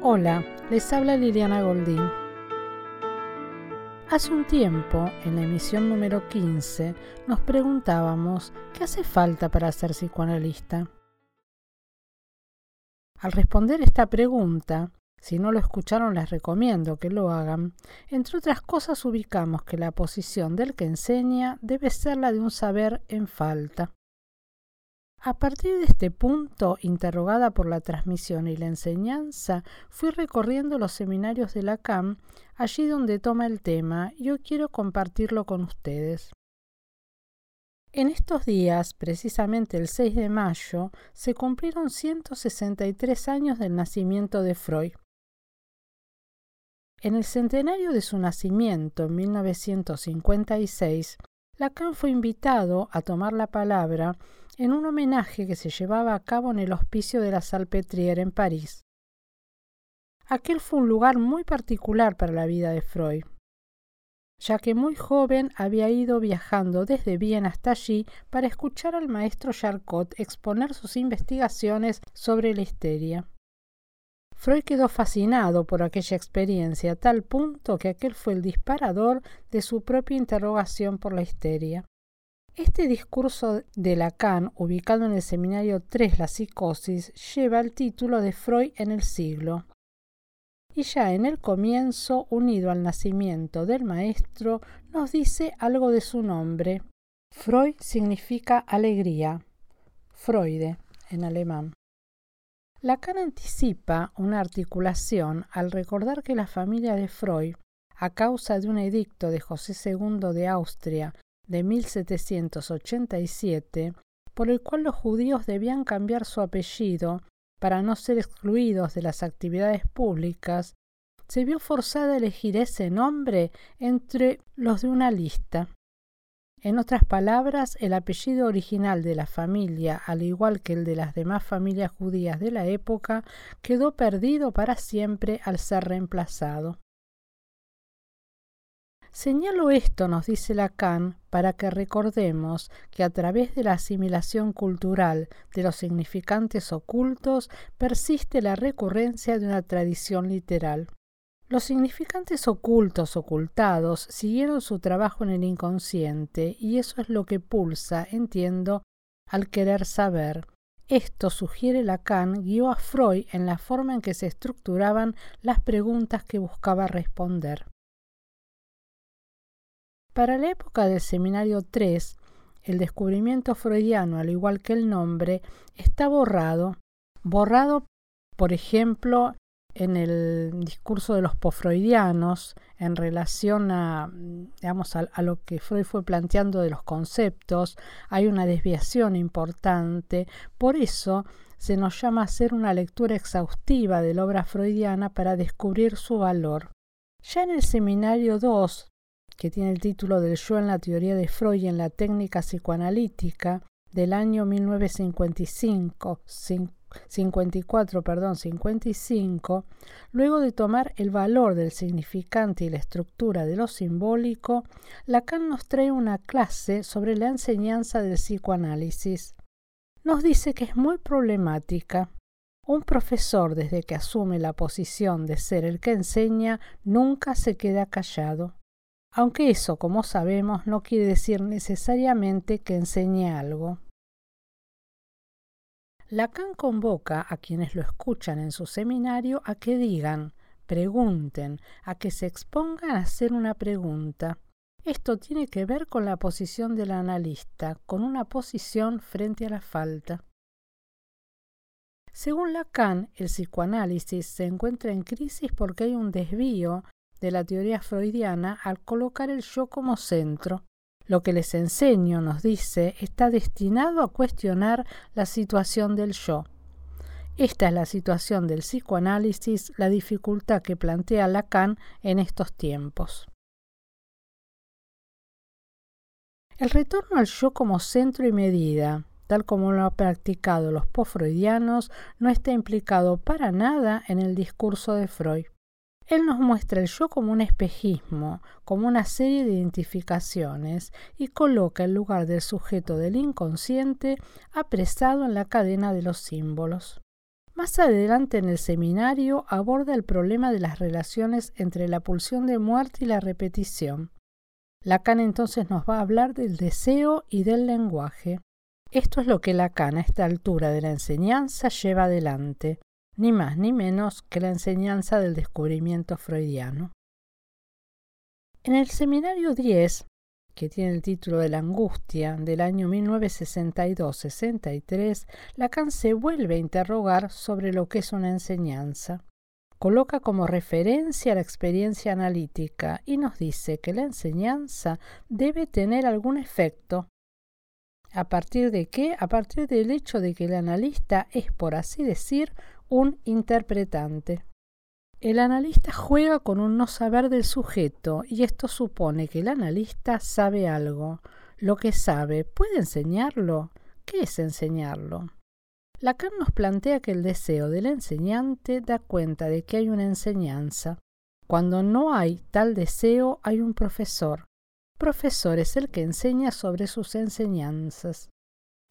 Hola, les habla Liliana Goldín. Hace un tiempo, en la emisión número 15, nos preguntábamos qué hace falta para ser psicoanalista. Al responder esta pregunta, si no lo escucharon les recomiendo que lo hagan, entre otras cosas ubicamos que la posición del que enseña debe ser la de un saber en falta. A partir de este punto, interrogada por la transmisión y la enseñanza, fui recorriendo los seminarios de la CAM, allí donde toma el tema, y yo quiero compartirlo con ustedes. En estos días, precisamente el 6 de mayo, se cumplieron 163 años del nacimiento de Freud. En el centenario de su nacimiento, en 1956, Lacan fue invitado a tomar la palabra en un homenaje que se llevaba a cabo en el hospicio de la Salpêtrière en París. Aquel fue un lugar muy particular para la vida de Freud, ya que muy joven había ido viajando desde Viena hasta allí para escuchar al maestro Charcot exponer sus investigaciones sobre la histeria. Freud quedó fascinado por aquella experiencia a tal punto que aquel fue el disparador de su propia interrogación por la histeria. Este discurso de Lacan, ubicado en el seminario 3 La psicosis, lleva el título de Freud en el siglo. Y ya en el comienzo, unido al nacimiento del maestro, nos dice algo de su nombre. Freud significa alegría. Freude en alemán. Lacan anticipa una articulación al recordar que la familia de Freud, a causa de un edicto de José II de Austria de 1787, por el cual los judíos debían cambiar su apellido para no ser excluidos de las actividades públicas, se vio forzada a elegir ese nombre entre los de una lista. En otras palabras, el apellido original de la familia, al igual que el de las demás familias judías de la época, quedó perdido para siempre al ser reemplazado. Señalo esto, nos dice Lacan, para que recordemos que a través de la asimilación cultural de los significantes ocultos persiste la recurrencia de una tradición literal. Los significantes ocultos ocultados siguieron su trabajo en el inconsciente y eso es lo que pulsa, entiendo, al querer saber. Esto, sugiere Lacan, guió a Freud en la forma en que se estructuraban las preguntas que buscaba responder. Para la época del Seminario 3, el descubrimiento freudiano, al igual que el nombre, está borrado, borrado, por ejemplo, en el discurso de los posfreudianos en relación a, digamos, a, lo que Freud fue planteando de los conceptos, hay una desviación importante. Por eso se nos llama a hacer una lectura exhaustiva de la obra freudiana para descubrir su valor. Ya en el seminario 2, que tiene el título del yo en la teoría de Freud y en la técnica psicoanalítica, del año 1955, 54, perdón, 55, luego de tomar el valor del significante y la estructura de lo simbólico, Lacan nos trae una clase sobre la enseñanza del psicoanálisis. Nos dice que es muy problemática. Un profesor, desde que asume la posición de ser el que enseña, nunca se queda callado. Aunque eso, como sabemos, no quiere decir necesariamente que enseñe algo. Lacan convoca a quienes lo escuchan en su seminario a que digan, pregunten, a que se expongan a hacer una pregunta. Esto tiene que ver con la posición del analista, con una posición frente a la falta. Según Lacan, el psicoanálisis se encuentra en crisis porque hay un desvío de la teoría freudiana al colocar el yo como centro. Lo que les enseño, nos dice, está destinado a cuestionar la situación del yo. Esta es la situación del psicoanálisis, la dificultad que plantea Lacan en estos tiempos. El retorno al yo como centro y medida, tal como lo han practicado los post-freudianos, no está implicado para nada en el discurso de Freud. Él nos muestra el yo como un espejismo, como una serie de identificaciones, y coloca el lugar del sujeto del inconsciente apresado en la cadena de los símbolos. Más adelante en el seminario aborda el problema de las relaciones entre la pulsión de muerte y la repetición. Lacan entonces nos va a hablar del deseo y del lenguaje. Esto es lo que Lacan a esta altura de la enseñanza lleva adelante, ni más ni menos que la enseñanza del descubrimiento freudiano. En el seminario 10, que tiene el título de La angustia del año 1962-63, Lacan se vuelve a interrogar sobre lo que es una enseñanza. Coloca como referencia la experiencia analítica y nos dice que la enseñanza debe tener algún efecto. ¿A partir de qué? A partir del hecho de que el analista es, por así decir, un interpretante. El analista juega con un no saber del sujeto y esto supone que el analista sabe algo. Lo que sabe, ¿puede enseñarlo? ¿Qué es enseñarlo? Lacan nos plantea que el deseo del enseñante da cuenta de que hay una enseñanza. Cuando no hay tal deseo, hay un profesor. Profesor es el que enseña sobre sus enseñanzas.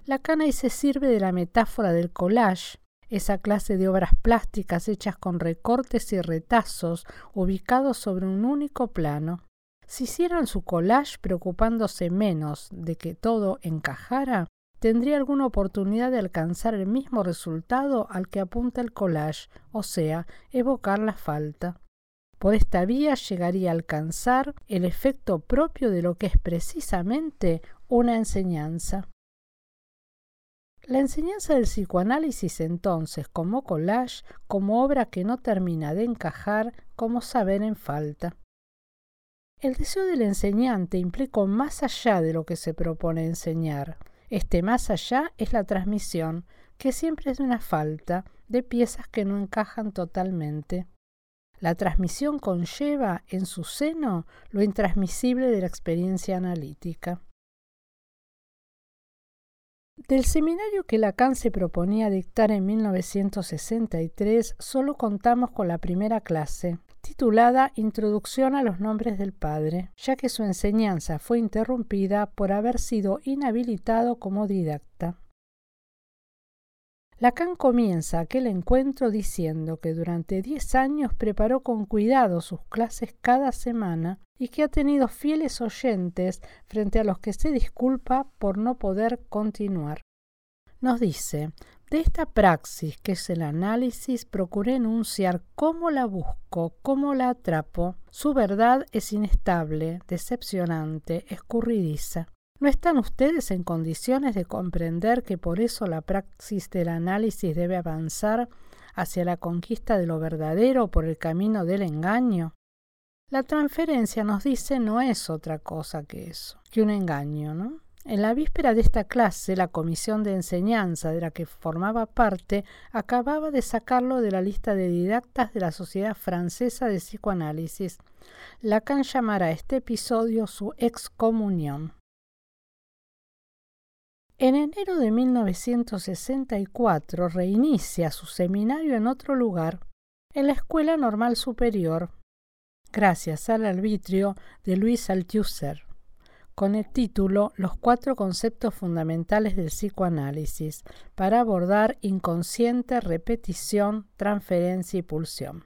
Lacan ahí se sirve de la metáfora del collage, esa clase de obras plásticas hechas con recortes y retazos ubicados sobre un único plano. Si hicieran su collage preocupándose menos de que todo encajara, tendría alguna oportunidad de alcanzar el mismo resultado al que apunta el collage, o sea, evocar la falta. Por esta vía llegaría a alcanzar el efecto propio de lo que es precisamente una enseñanza. La enseñanza del psicoanálisis entonces como collage, como obra que no termina de encajar, como saber en falta. El deseo del enseñante implica más allá de lo que se propone enseñar. Este más allá es la transmisión, que siempre es una falta, de piezas que no encajan totalmente. La transmisión conlleva en su seno lo intransmisible de la experiencia analítica. Del seminario que Lacan se proponía dictar en 1963, solo contamos con la primera clase, titulada Introducción a los nombres del Padre, ya que su enseñanza fue interrumpida por haber sido inhabilitado como didacta. Lacan comienza aquel encuentro diciendo que durante diez años preparó con cuidado sus clases cada semana y que ha tenido fieles oyentes frente a los que se disculpa por no poder continuar. Nos dice, de esta praxis que es el análisis, procuré enunciar cómo la busco, cómo la atrapo. Su verdad es inestable, decepcionante, escurridiza. ¿No están ustedes en condiciones de comprender que por eso la praxis del análisis debe avanzar hacia la conquista de lo verdadero por el camino del engaño? La transferencia nos dice no es otra cosa que eso, que un engaño, ¿no? En la víspera de esta clase, la comisión de enseñanza de la que formaba parte acababa de sacarlo de la lista de didactas de la Sociedad Francesa de Psicoanálisis. Lacan llamará a este episodio su excomunión. En enero de 1964 reinicia su seminario en otro lugar, en la Escuela Normal Superior, gracias al arbitrio de Luis Althusser, con el título Los cuatro conceptos fundamentales del psicoanálisis para abordar inconsciente, repetición, transferencia y pulsión.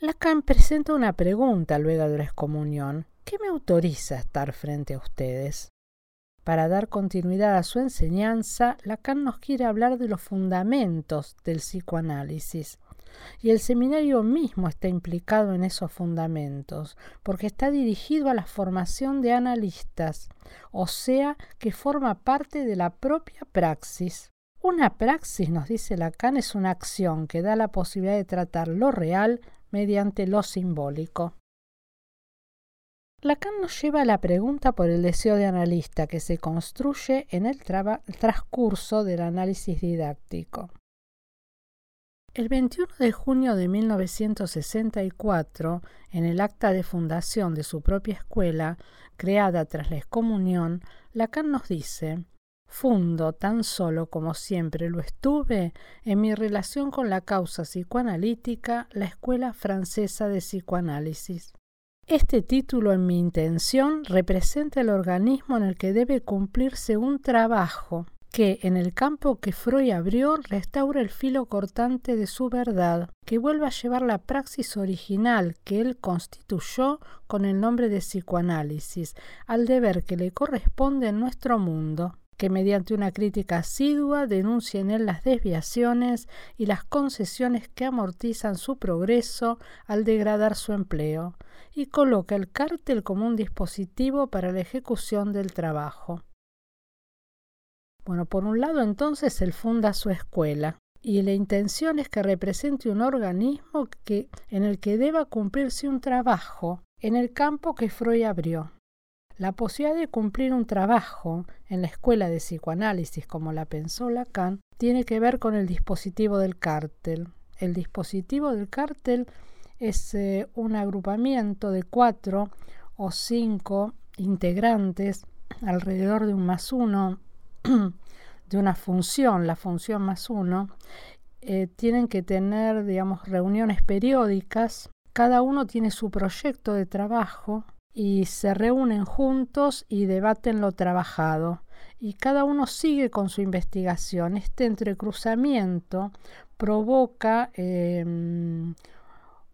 Lacan presenta una pregunta luego de la excomunión. ¿Qué me autoriza a estar frente a ustedes? Para dar continuidad a su enseñanza, Lacan nos quiere hablar de los fundamentos del psicoanálisis. Y el seminario mismo está implicado en esos fundamentos, porque está dirigido a la formación de analistas, o sea, que forma parte de la propia praxis. Una praxis, nos dice Lacan, es una acción que da la posibilidad de tratar lo real mediante lo simbólico. Lacan nos lleva a la pregunta por el deseo de analista que se construye en el transcurso del análisis didáctico. El 21 de junio de 1964, en el acta de fundación de su propia escuela, creada tras la excomunión, Lacan nos dice Fundo tan solo como siempre lo estuve en mi relación con la causa psicoanalítica la Escuela Francesa de Psicoanálisis. Este título en mi intención representa el organismo en el que debe cumplirse un trabajo que en el campo que Freud abrió restaura el filo cortante de su verdad, que vuelve a llevar la praxis original que él constituyó con el nombre de psicoanálisis, al deber que le corresponde en nuestro mundo que mediante una crítica asidua denuncia en él las desviaciones y las concesiones que amortizan su progreso al degradar su empleo, y coloca el cártel como un dispositivo para la ejecución del trabajo. Bueno, por un lado entonces él funda su escuela, y la intención es que represente un organismo que, en el que deba cumplirse un trabajo en el campo que Freud abrió, la posibilidad de cumplir un trabajo en la escuela de psicoanálisis como la pensó Lacan tiene que ver con el dispositivo del cártel. El dispositivo del cártel es eh, un agrupamiento de cuatro o cinco integrantes alrededor de un más uno, de una función, la función más uno, eh, tienen que tener, digamos, reuniones periódicas. Cada uno tiene su proyecto de trabajo y se reúnen juntos y debaten lo trabajado y cada uno sigue con su investigación. Este entrecruzamiento provoca em,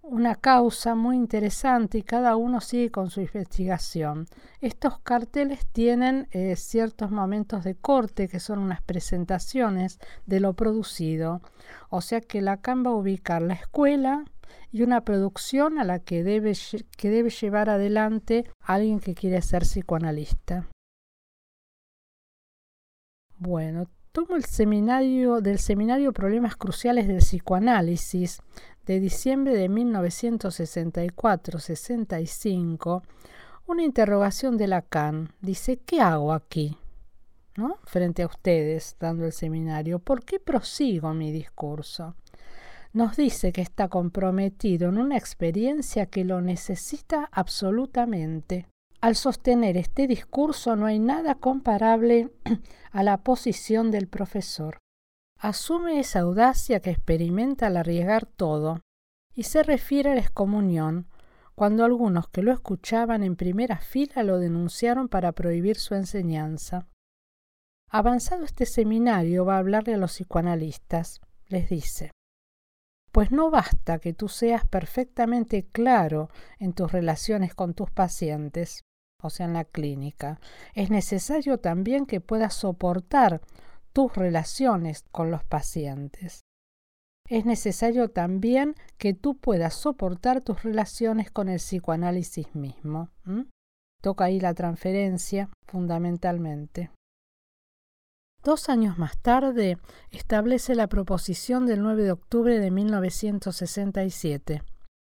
una causa muy interesante y cada uno sigue con su investigación. Estos carteles tienen eh, ciertos momentos de corte que son unas presentaciones de lo producido. O sea que Lacan va a ubicar la escuela, y una producción a la que debe, que debe llevar adelante alguien que quiere ser psicoanalista. Bueno, tomo el seminario del seminario Problemas Cruciales del Psicoanálisis de diciembre de 1964-65 una interrogación de Lacan. Dice, ¿qué hago aquí? ¿No? Frente a ustedes, dando el seminario, ¿por qué prosigo mi discurso? nos dice que está comprometido en una experiencia que lo necesita absolutamente. Al sostener este discurso no hay nada comparable a la posición del profesor. Asume esa audacia que experimenta al arriesgar todo y se refiere a la excomunión, cuando algunos que lo escuchaban en primera fila lo denunciaron para prohibir su enseñanza. Avanzado este seminario va a hablarle a los psicoanalistas. Les dice pues no basta que tú seas perfectamente claro en tus relaciones con tus pacientes, o sea, en la clínica. Es necesario también que puedas soportar tus relaciones con los pacientes. Es necesario también que tú puedas soportar tus relaciones con el psicoanálisis mismo. Toca ahí la transferencia fundamentalmente. Dos años más tarde, establece la proposición del 9 de octubre de 1967,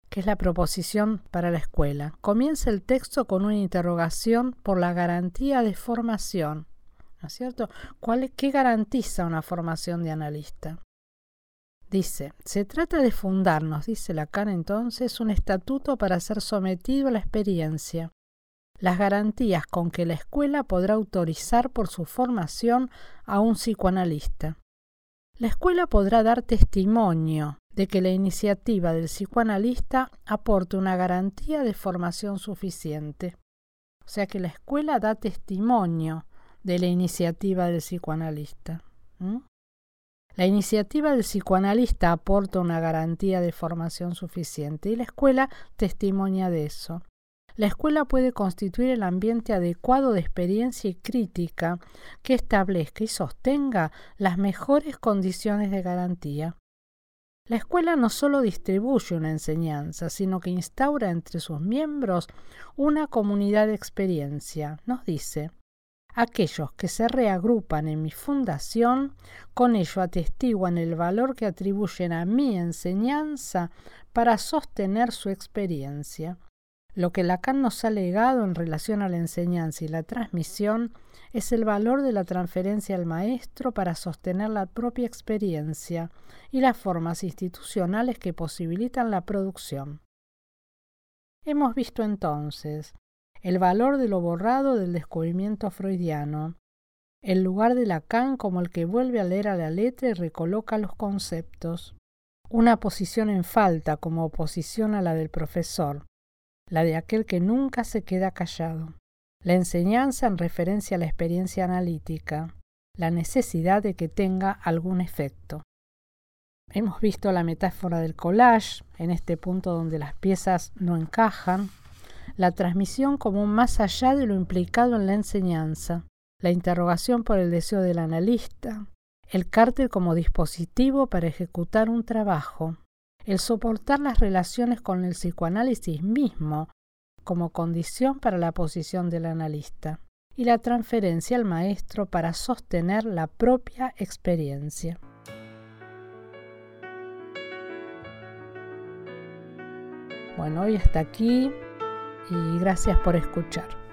que es la proposición para la escuela. Comienza el texto con una interrogación por la garantía de formación. ¿No cierto? ¿Cuál, ¿Qué garantiza una formación de analista? Dice, se trata de fundarnos, dice Lacan entonces, un estatuto para ser sometido a la experiencia, las garantías con que la escuela podrá autorizar por su formación a un psicoanalista. La escuela podrá dar testimonio de que la iniciativa del psicoanalista aporte una garantía de formación suficiente. O sea que la escuela da testimonio de la iniciativa del psicoanalista. La iniciativa del psicoanalista aporta una garantía de formación suficiente y la escuela testimonia de eso la escuela puede constituir el ambiente adecuado de experiencia y crítica que establezca y sostenga las mejores condiciones de garantía. La escuela no solo distribuye una enseñanza, sino que instaura entre sus miembros una comunidad de experiencia. Nos dice, aquellos que se reagrupan en mi fundación, con ello atestiguan el valor que atribuyen a mi enseñanza para sostener su experiencia. Lo que Lacan nos ha legado en relación a la enseñanza y la transmisión es el valor de la transferencia al maestro para sostener la propia experiencia y las formas institucionales que posibilitan la producción. Hemos visto entonces el valor de lo borrado del descubrimiento freudiano, el lugar de Lacan como el que vuelve a leer a la letra y recoloca los conceptos, una posición en falta como oposición a la del profesor, la de aquel que nunca se queda callado. La enseñanza en referencia a la experiencia analítica, la necesidad de que tenga algún efecto. Hemos visto la metáfora del collage, en este punto donde las piezas no encajan, la transmisión como más allá de lo implicado en la enseñanza, la interrogación por el deseo del analista, el cártel como dispositivo para ejecutar un trabajo, el soportar las relaciones con el psicoanálisis mismo como condición para la posición del analista, y la transferencia al maestro para sostener la propia experiencia. Bueno, hoy hasta aquí y gracias por escuchar.